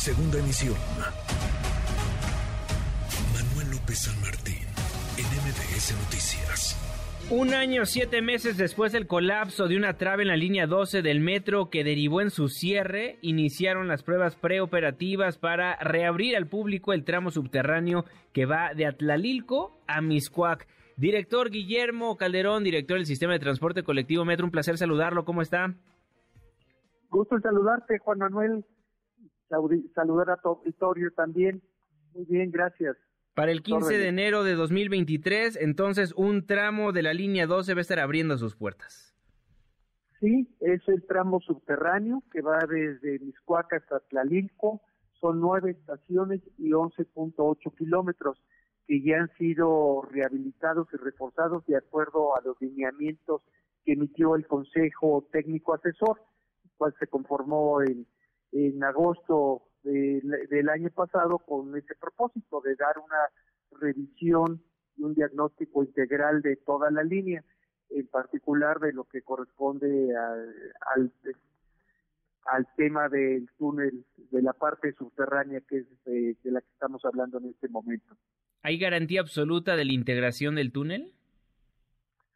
Segunda emisión. Manuel López San Martín, en MBS Noticias. Un año, siete meses después del colapso de una trave en la línea 12 del metro que derivó en su cierre, iniciaron las pruebas preoperativas para reabrir al público el tramo subterráneo que va de Atlalilco a Miscuac. Director Guillermo Calderón, director del Sistema de Transporte Colectivo Metro, un placer saludarlo. ¿Cómo está? Gusto en saludarte, Juan Manuel. Saludar a tu auditorio también. Muy bien, gracias. Para el 15 de enero de 2023, entonces un tramo de la línea 12 va a estar abriendo sus puertas. Sí, es el tramo subterráneo que va desde Miscuaca hasta Tlalilco. Son nueve estaciones y 11.8 kilómetros que ya han sido rehabilitados y reforzados de acuerdo a los lineamientos que emitió el Consejo Técnico Asesor, cual se conformó en, en agosto del año pasado con ese propósito de dar una revisión y un diagnóstico integral de toda la línea, en particular de lo que corresponde al, al tema del túnel, de la parte subterránea que es de, la que estamos hablando en este momento. ¿Hay garantía absoluta de la integración del túnel?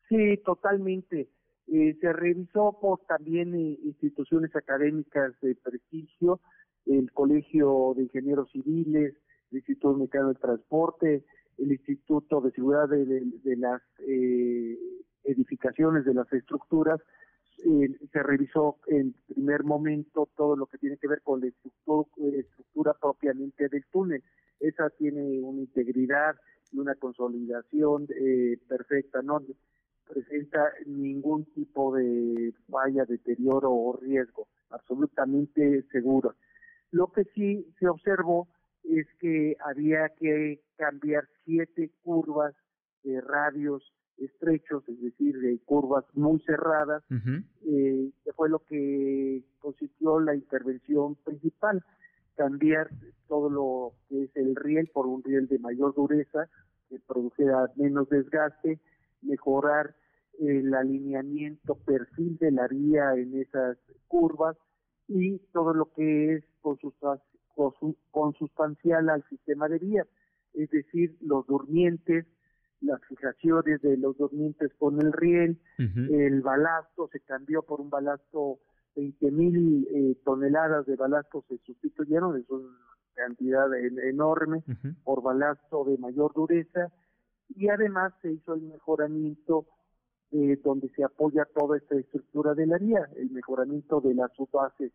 Sí, totalmente. Eh, se revisó por también eh, instituciones académicas de prestigio, el Colegio de Ingenieros Civiles, el Instituto Mexicano de Transporte, el Instituto de Seguridad de, las eh, edificaciones, de las estructuras. Eh, se revisó en primer momento todo lo que tiene que ver con la estructura, propiamente del túnel. Esa tiene una integridad y una consolidación eh, perfecta, no presenta ningún tipo de falla, deterioro o riesgo, absolutamente seguro. Lo que sí se observó es que había que cambiar siete curvas de radios estrechos, es decir, de curvas muy cerradas, eh, que fue lo que consistió la intervención principal, cambiar todo lo que es el riel por un riel de mayor dureza, que produjera menos desgaste, mejorar el alineamiento, perfil de la vía en esas curvas, y todo lo que es consustancial al sistema de vías, es decir, los durmientes, las fijaciones de los durmientes con el riel, el balasto se cambió por un balasto, 20 mil eh, toneladas de balasto se sustituyeron, es una cantidad enorme, por balasto de mayor dureza, y además se hizo el mejoramiento eh, donde se apoya toda esta estructura de la vía, el mejoramiento de la subbase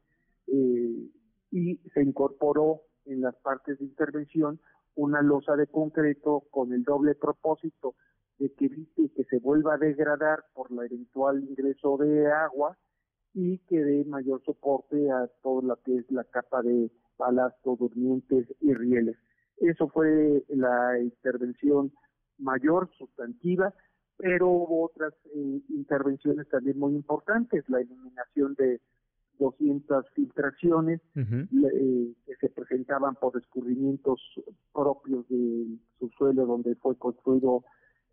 eh, y se incorporó en las partes de intervención una losa de concreto con el doble propósito de que evite que se vuelva a degradar por el eventual ingreso de agua y que dé mayor soporte a todo lo que es la capa de balasto, durmientes y rieles. Eso fue la intervención mayor, sustantiva, pero hubo otras eh, intervenciones también muy importantes, la eliminación de 200 filtraciones eh, que se presentaban por descubrimientos propios del subsuelo donde fue construido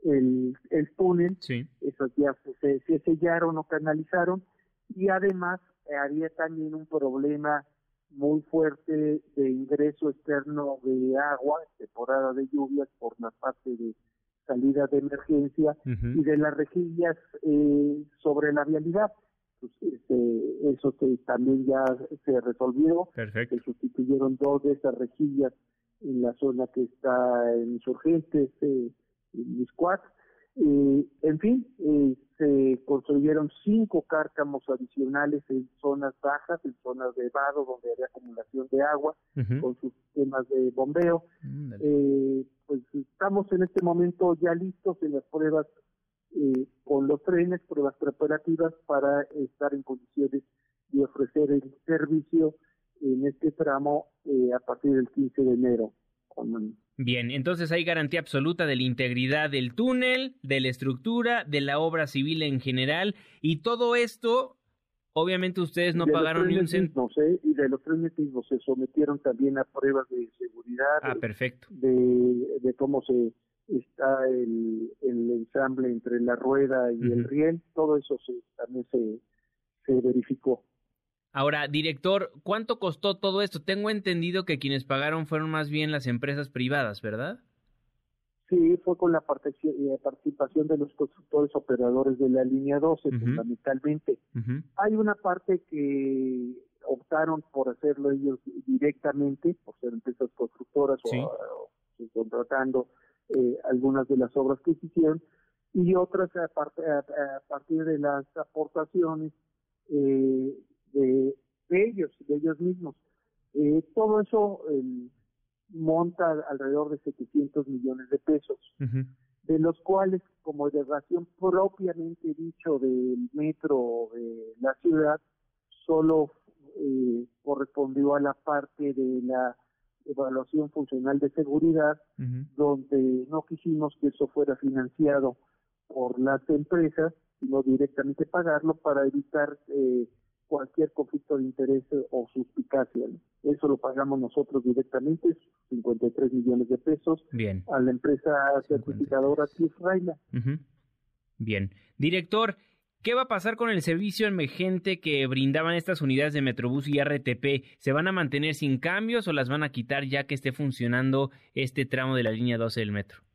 el, el túnel. Esas ya se, se, sellaron o canalizaron y además eh, había también un problema muy fuerte de ingreso externo de agua, temporada de lluvias por la parte de salida de emergencia y de las rejillas eh, sobre la vialidad. Pues, este, eso también ya se resolvió. Se sustituyeron dos de esas rejillas en la zona que está en Insurgentes, eh, en Miscuac. Eh, en fin, eh, se construyeron cinco cárcamos adicionales en zonas bajas, en zonas de vado donde había acumulación de agua, con sus sistemas de bombeo. eh, pues estamos en este momento ya listos en las pruebas eh, con los trenes, pruebas preparativas para estar en condiciones de ofrecer el servicio en este tramo eh, a partir del 15 de enero. Bien, entonces hay garantía absoluta de la integridad del túnel, de la estructura, de la obra civil en general y todo esto, obviamente ustedes no pagaron ni un centavo. ¿eh? Y de los mismos se sometieron también a pruebas de seguridad. Ah, perfecto. De, de cómo se está el, el ensamble entre la rueda y el riel, todo eso se, también se, se verificó. Ahora, director, ¿cuánto costó todo esto? Tengo entendido que quienes pagaron fueron más bien las empresas privadas, ¿verdad? Sí, fue con la eh, participación de los constructores operadores de la línea 12, fundamentalmente. Hay una parte que optaron por hacerlo ellos directamente, por ser empresas constructoras o, contratando eh, algunas de las obras que se hicieron, y otras a, partir de las aportaciones eh, de, ellos, de ellos mismos. Eh, todo eso monta alrededor de 700 millones de pesos, de los cuales, como de razón propiamente dicho del metro de la ciudad, solo eh, correspondió a la parte de la evaluación funcional de seguridad, donde no quisimos que eso fuera financiado por las empresas, sino directamente pagarlo para evitar eh, cualquier conflicto de interés o suspicacia. Eso lo pagamos nosotros directamente, 53 millones de pesos, Bien. a la empresa certificadora Tiff Bien. Director, ¿Qué va a pasar con el servicio emergente que brindaban estas unidades de Metrobús y RTP? ¿Se van a mantener sin cambios o las van a quitar ya que esté funcionando este tramo de la línea 12 del metro?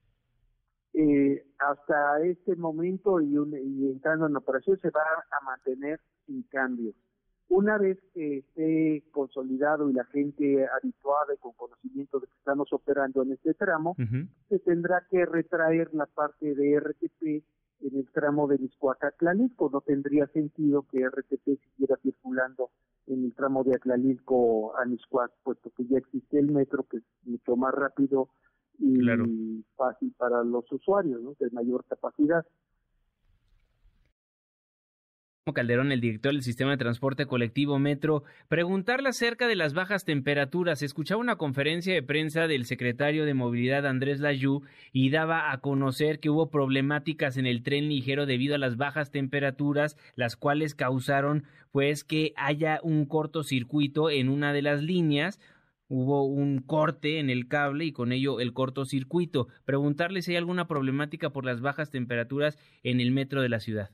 Eh, hasta este momento y, entrando en operación se va a mantener sin cambios. Una vez que esté consolidado y la gente habituada y con conocimiento de que estamos operando en este tramo, se tendrá que retraer la parte de RTP en el tramo de miscoac No tendría sentido que RTP siguiera circulando en el tramo de Atlalilco a Miscuac, puesto que ya existe el metro que es mucho más rápido y fácil para los usuarios, ¿no? de mayor capacidad. Calderón, el director del sistema de transporte colectivo Metro, preguntarle acerca de las bajas temperaturas. Escuchaba una conferencia de prensa del secretario de Movilidad Andrés Layú y daba a conocer que hubo problemáticas en el tren ligero debido a las bajas temperaturas, las cuales causaron pues que haya un cortocircuito en una de las líneas. Hubo un corte en el cable y con ello el cortocircuito. Preguntarle si hay alguna problemática por las bajas temperaturas en el metro de la ciudad.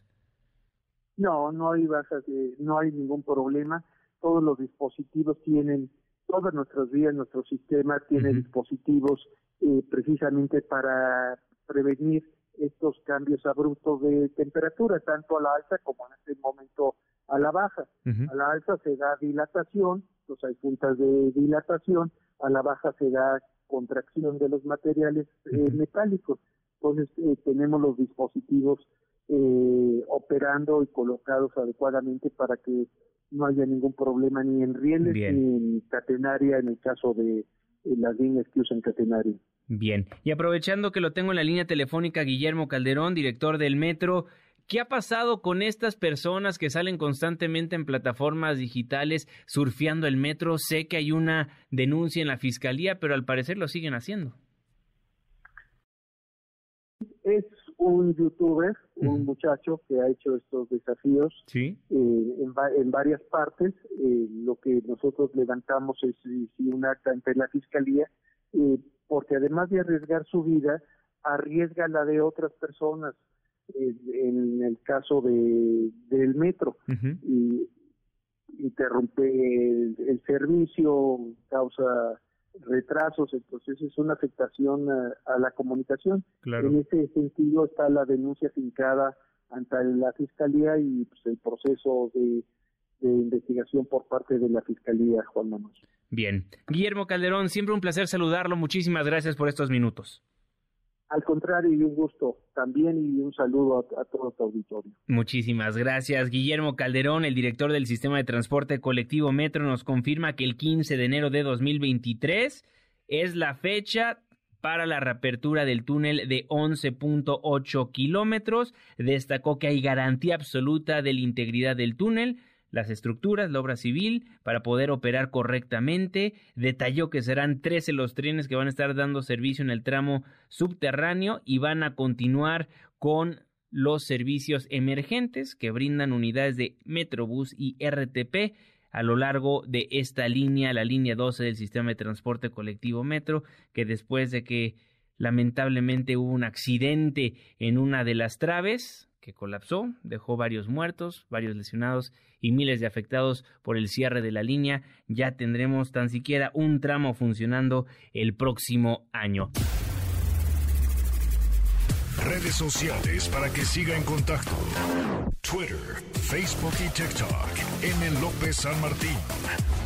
No, no hay bajas, no hay ningún problema. Todos los dispositivos tienen, todas nuestras vías, nuestro sistema tiene dispositivos eh, precisamente para prevenir estos cambios abruptos de temperatura, tanto a la alta como en este momento a la baja. A la alta se da dilatación, hay puntas de dilatación, a la baja se da contracción de los materiales eh, metálicos. Entonces eh, tenemos los dispositivos eh, operando y colocados adecuadamente para que no haya ningún problema ni en rieles ni en catenaria en el caso de las líneas que usan catenaria. Bien, y aprovechando que lo tengo en la línea telefónica, Guillermo Calderón, director del Metro, ¿Qué ha pasado con estas personas que salen constantemente en plataformas digitales surfeando el metro? Sé que hay una denuncia en la fiscalía, pero al parecer lo siguen haciendo. Es un youtuber, un muchacho que ha hecho estos desafíos ¿Sí? Eh, en, varias partes. Eh, lo que nosotros levantamos es, un acta ante la fiscalía, eh, porque además de arriesgar su vida, arriesga la de otras personas. En el caso de del metro y interrumpe el servicio, causa retrasos, entonces es una afectación a, la comunicación. En ese sentido está la denuncia fincada ante la Fiscalía y pues, el proceso de, investigación por parte de la Fiscalía, Juan Manuel. Bien. Guillermo Calderón, siempre un placer saludarlo. Muchísimas gracias por estos minutos. Al contrario, y un gusto también y un saludo a, todo tu auditorio. Muchísimas gracias. Guillermo Calderón, el director del Sistema de Transporte Colectivo Metro, nos confirma que el 15 de enero de 2023 es la fecha para la reapertura del túnel de 11.8 kilómetros. Destacó que hay garantía absoluta de la integridad del túnel las estructuras, la obra civil, para poder operar correctamente. Detalló que serán 13 los trenes que van a estar dando servicio en el tramo subterráneo y van a continuar con los servicios emergentes que brindan unidades de Metrobús y RTP a lo largo de esta línea, la línea 12 del sistema de transporte colectivo Metro, que después de que lamentablemente hubo un accidente en una de las traves, que colapsó, dejó varios muertos, varios lesionados y miles de afectados por el cierre de la línea. Ya tendremos tan siquiera un tramo funcionando el próximo año. Redes sociales para que siga en contacto: Twitter, Facebook y TikTok. M. López San Martín.